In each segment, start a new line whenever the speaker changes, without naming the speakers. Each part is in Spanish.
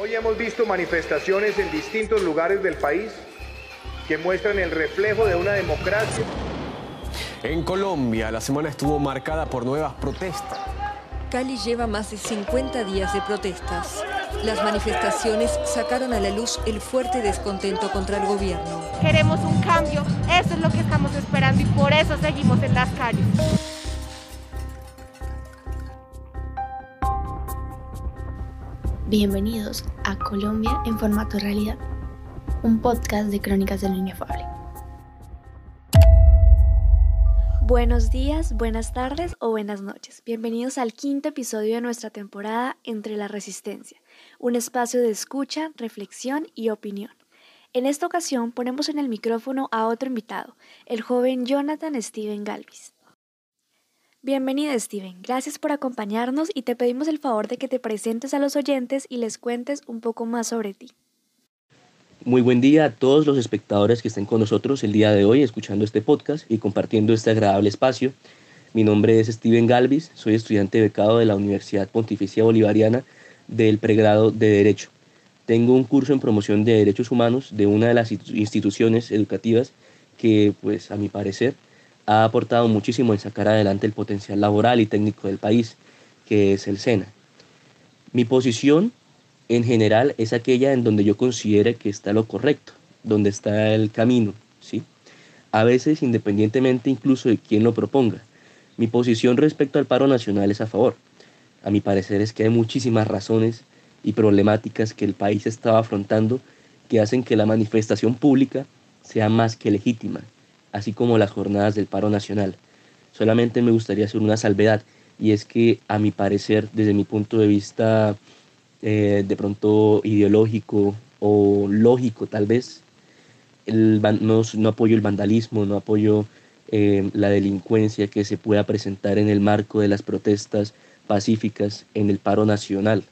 Hoy hemos visto manifestaciones en distintos lugares del país que muestran el reflejo de una democracia.
En Colombia, la semana estuvo marcada por nuevas protestas.
Cali lleva más de 50 días de protestas. Las manifestaciones sacaron a la luz el fuerte descontento contra el gobierno.
Queremos un cambio, eso es lo que estamos esperando y por eso seguimos en las calles.
Bienvenidos a Colombia en formato realidad, un podcast de crónicas del inefable. Buenos días, buenas tardes o buenas noches. Bienvenidos al quinto episodio de nuestra temporada Entre la Resistencia, un espacio de escucha, reflexión y opinión. En esta ocasión ponemos en el micrófono a otro invitado, el joven Jonathan Steven Galvis. Bienvenido Steven, gracias por acompañarnos y te pedimos el favor de que te presentes a los oyentes y les cuentes un poco más sobre ti.
Muy buen día a todos los espectadores que estén con nosotros el día de hoy escuchando este podcast y compartiendo este agradable espacio. Mi nombre es Steven Galvis, soy estudiante becado de la Universidad Pontificia Bolivariana del pregrado de Derecho. Tengo un curso en promoción de derechos humanos de una de las instituciones educativas que, pues a mi parecer, ha aportado muchísimo en sacar adelante el potencial laboral y técnico del país, que es el SENA. Mi posición en general es aquella en donde yo considere que está lo correcto, donde está el camino, ¿sí? A veces independientemente incluso de quién lo proponga. Mi posición respecto al paro nacional es a favor. A mi parecer es que hay muchísimas razones y problemáticas que el país estaba afrontando que hacen que la manifestación pública sea más que legítima así como las jornadas del paro nacional. Solamente me gustaría hacer una salvedad, y es que a mi parecer, desde mi punto de vista eh, de pronto ideológico o lógico tal vez, no, apoyo el vandalismo, no apoyo eh, la delincuencia que se pueda presentar en el marco de las protestas pacíficas en el paro nacional,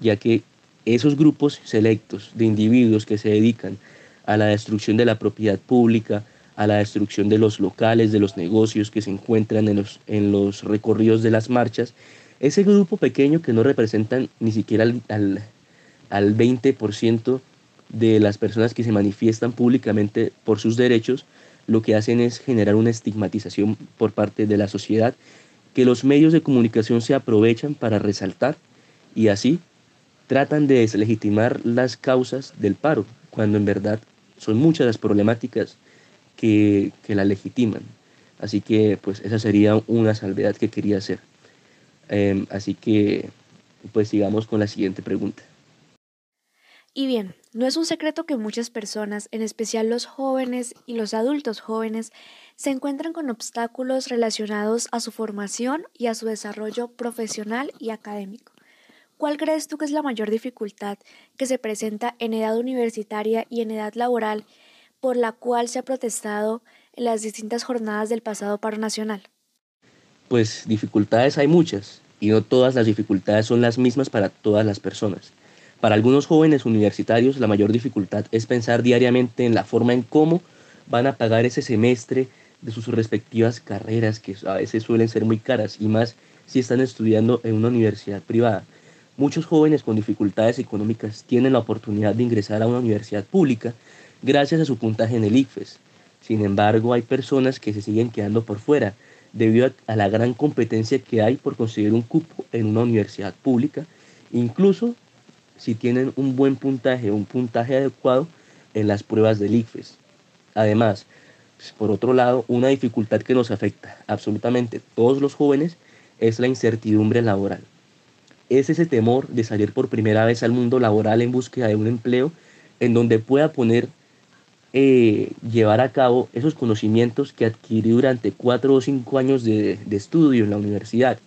ya que esos grupos selectos de individuos que se dedican a la destrucción de la propiedad pública, a la destrucción de los locales, de los negocios que se encuentran en los, en los recorridos de las marchas, ese grupo pequeño que no representan ni siquiera al, al, al 20% de las personas que se manifiestan públicamente por sus derechos, lo que hacen es generar una estigmatización por parte de la sociedad que los medios de comunicación se aprovechan para resaltar y así tratan de deslegitimar las causas del paro, cuando en verdad son muchas las problemáticas que, la legitiman. Así que pues esa sería una salvedad que quería hacer. Em, así que pues sigamos con la siguiente pregunta.
Y bien, no es un secreto que muchas personas, en especial los jóvenes y los adultos jóvenes, se encuentran con obstáculos relacionados a su formación y a su desarrollo profesional y académico. ¿Cuál crees tú que es la mayor dificultad que se presenta en edad universitaria y en edad laboral por la cual se ha protestado en las distintas jornadas del pasado paro nacional?
Pues dificultades hay muchas y no todas las dificultades son las mismas para todas las personas. Para algunos jóvenes universitarios la mayor dificultad es pensar diariamente en la forma en cómo van a pagar ese semestre de sus respectivas carreras que a veces suelen ser muy caras y más si están estudiando en una universidad privada. Muchos jóvenes con dificultades económicas tienen la oportunidad de ingresar a una universidad pública gracias a su puntaje en el ICFES. Sin embargo, hay personas que se siguen quedando por fuera debido a, la gran competencia que hay por conseguir un cupo en una universidad pública, incluso si tienen un buen puntaje, un puntaje adecuado en las pruebas del ICFES. Además, pues, por otro lado, una dificultad que nos afecta absolutamente todos los jóvenes es la incertidumbre laboral. Es ese temor de salir por primera vez al mundo laboral en búsqueda de un empleo en donde pueda poner eh, llevar a cabo esos conocimientos que adquirí durante cuatro o cinco años de, de estudio en la universidad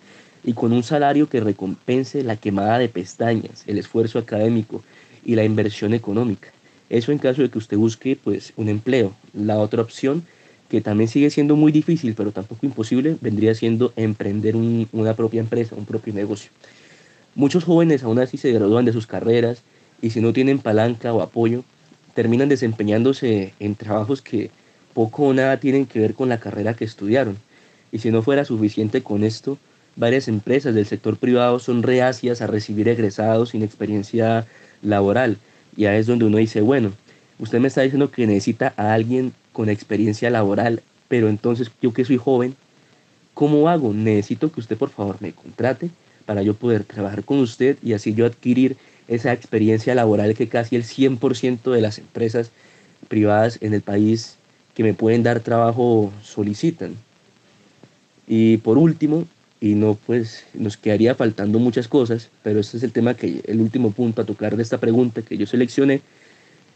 y con un salario que recompense la quemada de pestañas, el esfuerzo académico y la inversión económica. Eso en caso de que usted busque pues un empleo. La otra opción, que también sigue siendo muy difícil, pero tampoco imposible, vendría siendo emprender una propia empresa, un propio negocio. Muchos jóvenes aún así se gradúan de sus carreras y si no tienen palanca o apoyo, terminan desempeñándose en trabajos que poco o nada tienen que ver con la carrera que estudiaron. Y si no fuera suficiente con esto, varias empresas del sector privado son reacias a recibir egresados sin experiencia laboral. Y ahí es donde uno dice, bueno, usted me está diciendo que necesita a alguien con experiencia laboral, pero entonces yo que soy joven, ¿cómo hago? Necesito que usted por favor me contrate para yo poder trabajar con usted y así yo adquirir esa experiencia laboral que casi el 100% de las empresas privadas en el país que me pueden dar trabajo solicitan. Y por último, y no pues nos quedaría faltando muchas cosas, pero este es el tema que el último punto a tocar de esta pregunta que yo seleccioné,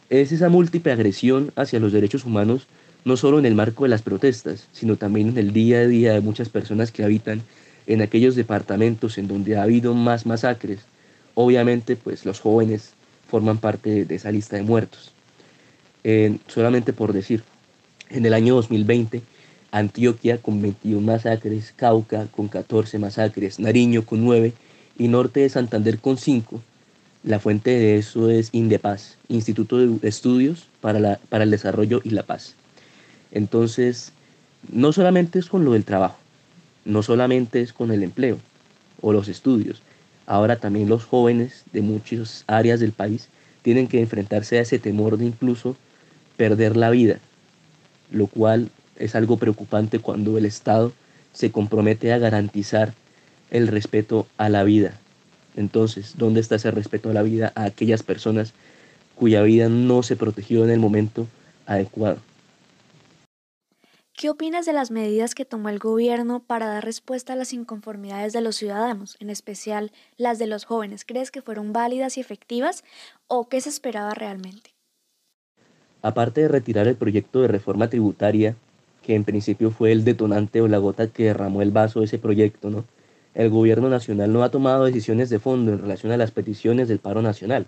es esa múltiple agresión hacia los derechos humanos, no solo en el marco de las protestas, sino también en el día a día de muchas personas que habitan en aquellos departamentos en donde ha habido más masacres. Obviamente, pues los jóvenes forman parte de esa lista de muertos. solamente por decir, en el año 2020, Antioquia con 21 masacres, Cauca con 14 masacres, Nariño con 9 y Norte de Santander con 5. La fuente de eso es Indepaz, Instituto de Estudios para, la, para el Desarrollo y la Paz. Entonces, no solamente es con lo del trabajo, no solamente es con el empleo o los estudios, ahora también los jóvenes de muchas áreas del país tienen que enfrentarse a ese temor de incluso perder la vida, lo cual es algo preocupante cuando el Estado se compromete a garantizar el respeto a la vida. Entonces, ¿dónde está ese respeto a la vida a aquellas personas cuya vida no se protegió en el momento adecuado?
¿Qué opinas de las medidas que tomó el gobierno para dar respuesta a las inconformidades de los ciudadanos, en especial las de los jóvenes? ¿Crees que fueron válidas y efectivas o qué se esperaba realmente?
Aparte de retirar el proyecto de reforma tributaria que en principio fue el detonante o la gota que derramó el vaso de ese proyecto, ¿no? El gobierno nacional no ha tomado decisiones de fondo en relación a las peticiones del paro nacional.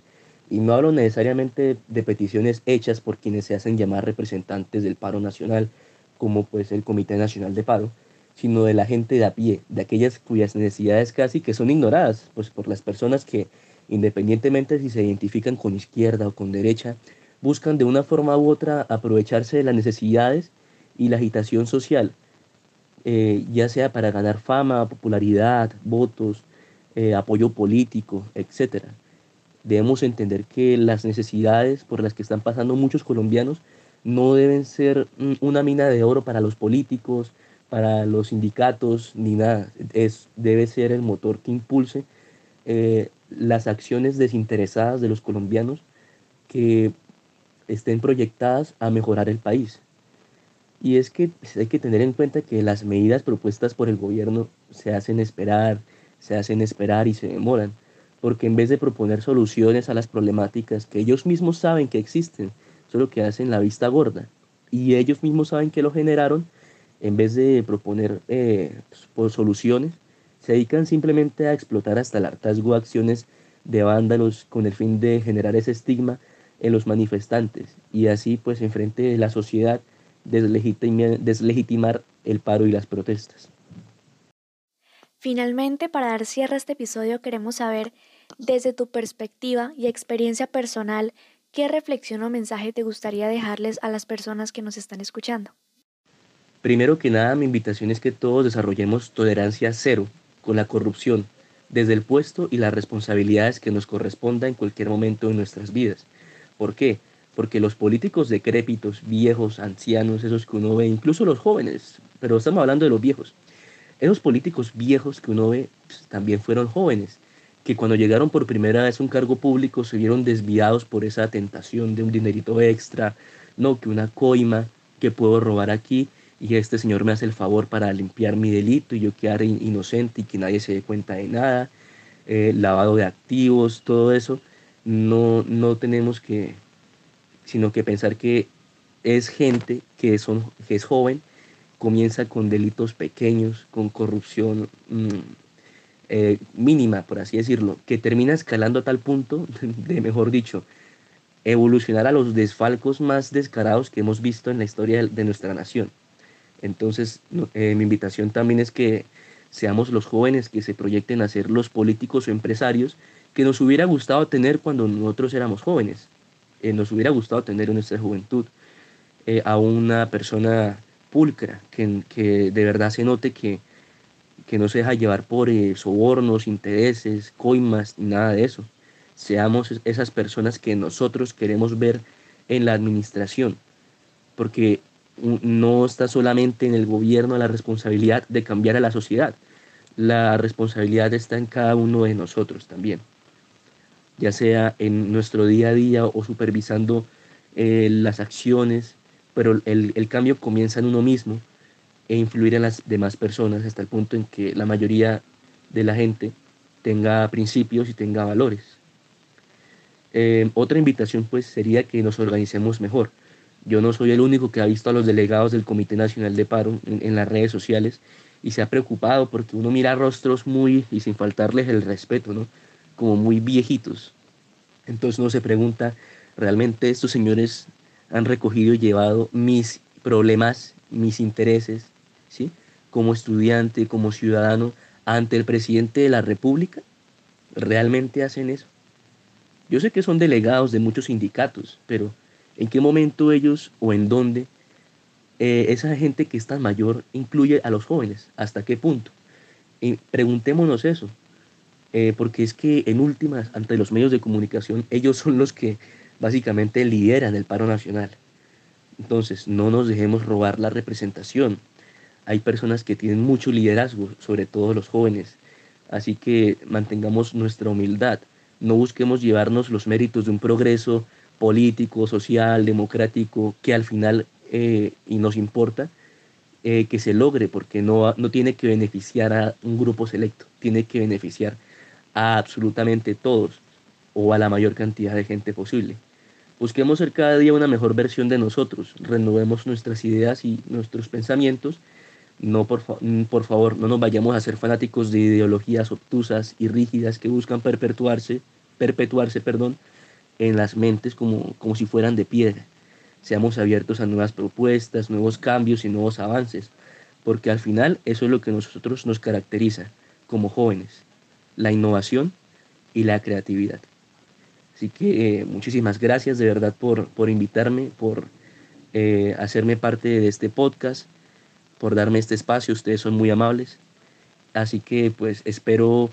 Y no hablo necesariamente de peticiones hechas por quienes se hacen llamar representantes del paro nacional, como pues el Comité Nacional de Paro, sino de la gente de a pie, de aquellas cuyas necesidades casi que son ignoradas, pues por las personas que, independientemente si se identifican con izquierda o con derecha, buscan de una forma u otra aprovecharse de las necesidades y la agitación social, eh, ya sea para ganar fama, popularidad, votos, eh, apoyo político, etc. Debemos entender que las necesidades por las que están pasando muchos colombianos no deben ser una mina de oro para los políticos, para los sindicatos, ni nada. Es, debe ser el motor que impulse eh, las acciones desinteresadas de los colombianos que estén proyectadas a mejorar el país. Y es que pues, hay que tener en cuenta que las medidas propuestas por el gobierno se hacen esperar, se hacen esperar y se demoran, porque en vez de proponer soluciones a las problemáticas que ellos mismos saben que existen, solo que hacen la vista gorda, y ellos mismos saben que lo generaron, en vez de proponer eh, pues, soluciones, se dedican simplemente a explotar hasta el hartazgo acciones de vándalos con el fin de generar ese estigma en los manifestantes y así pues enfrente de la sociedad deslegitimar, el paro y las protestas.
Finalmente, para dar cierre a este episodio, queremos saber, desde tu perspectiva y experiencia personal, qué reflexión o mensaje te gustaría dejarles a las personas que nos están escuchando.
Primero que nada, mi invitación es que todos desarrollemos tolerancia cero con la corrupción, desde el puesto y las responsabilidades que nos corresponda en cualquier momento de nuestras vidas. ¿Por qué? porque los políticos decrépitos, viejos, ancianos, esos que uno ve, incluso los jóvenes, pero estamos hablando de los viejos, esos políticos viejos que uno ve pues, también fueron jóvenes, que cuando llegaron por primera vez a un cargo público se vieron desviados por esa tentación de un dinerito extra, no, que una coima, que puedo robar aquí y este señor me hace el favor para limpiar mi delito y yo quedar inocente y que nadie se dé cuenta de nada, eh, lavado de activos, todo eso, no, no tenemos que, sino que pensar que es gente que, que es joven, comienza con delitos pequeños, con corrupción mm, eh, mínima, por así decirlo, que termina escalando a tal punto de, mejor dicho, evolucionar a los desfalcos más descarados que hemos visto en la historia de nuestra nación. Entonces, eh, mi invitación también es que seamos los jóvenes que se proyecten a ser los políticos o empresarios que nos hubiera gustado tener cuando nosotros éramos jóvenes. Eh, nos hubiera gustado tener en nuestra juventud eh, a una persona pulcra, que, que, de verdad se note que, que no se deja llevar por eh, sobornos, intereses, coimas, nada de eso, seamos esas personas que nosotros queremos ver en la administración, porque no está solamente en el gobierno la responsabilidad de cambiar a la sociedad, la responsabilidad está en cada uno de nosotros también, ya sea en nuestro día a día o supervisando eh, las acciones, pero el, el cambio comienza en uno mismo e influir en las demás personas hasta el punto en que la mayoría de la gente tenga principios y tenga valores. Eh, otra invitación pues sería que nos organicemos mejor. Yo no soy el único que ha visto a los delegados del Comité Nacional de Paro en, las redes sociales y se ha preocupado porque uno mira rostros muy, y sin faltarles el respeto, ¿no? Como muy viejitos. Entonces uno se pregunta, ¿realmente estos señores han recogido y llevado mis problemas, mis intereses, Como estudiante, como ciudadano, ante el presidente de la República? ¿Realmente hacen eso? Yo sé que son delegados de muchos sindicatos, pero ¿en qué momento ellos o en dónde eh, esa gente que es tan mayor incluye a los jóvenes? ¿Hasta qué punto? Y preguntémonos eso, eh, porque es que en últimas, ante los medios de comunicación, ellos son los que básicamente lideran el paro nacional. Entonces, no nos dejemos robar la representación hay personas que tienen mucho liderazgo, sobre todo los jóvenes. Así que mantengamos nuestra humildad, no busquemos llevarnos los méritos de un progreso político, social, democrático, que al final, eh, y nos importa, eh, que se logre, porque no, no tiene que beneficiar a un grupo selecto, tiene que beneficiar a absolutamente todos o a la mayor cantidad de gente posible. Busquemos ser cada día una mejor versión de nosotros, renovemos nuestras ideas y nuestros pensamientos no, por, mm, por favor, no nos vayamos a ser fanáticos de ideologías obtusas y rígidas que buscan perpetuarse, perpetuarse perdón, en las mentes como, como si fueran de piedra. Seamos abiertos a nuevas propuestas, nuevos cambios y nuevos avances, porque al final eso es lo que nosotros nos caracteriza como jóvenes, la innovación y la creatividad. Así que eh, muchísimas gracias de verdad por, por invitarme, por eh, hacerme parte de este podcast por darme este espacio. Ustedes son muy amables. Así que pues espero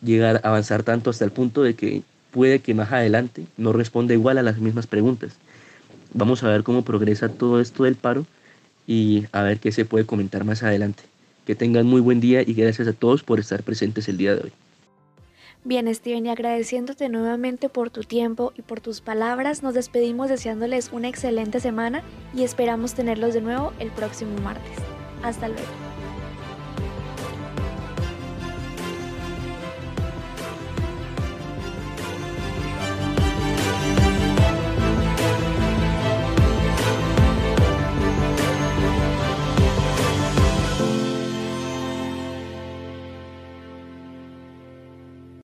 llegar a avanzar tanto hasta el punto de que puede que más adelante no responda igual a las mismas preguntas. Vamos a ver cómo progresa todo esto del paro y a ver qué se puede comentar más adelante. Que tengan muy buen día y gracias a todos por estar presentes el día de hoy.
Bien, Steven, y agradeciéndote nuevamente por tu tiempo y por tus palabras, nos despedimos deseándoles una excelente semana y esperamos tenerlos de nuevo el próximo martes. Hasta luego.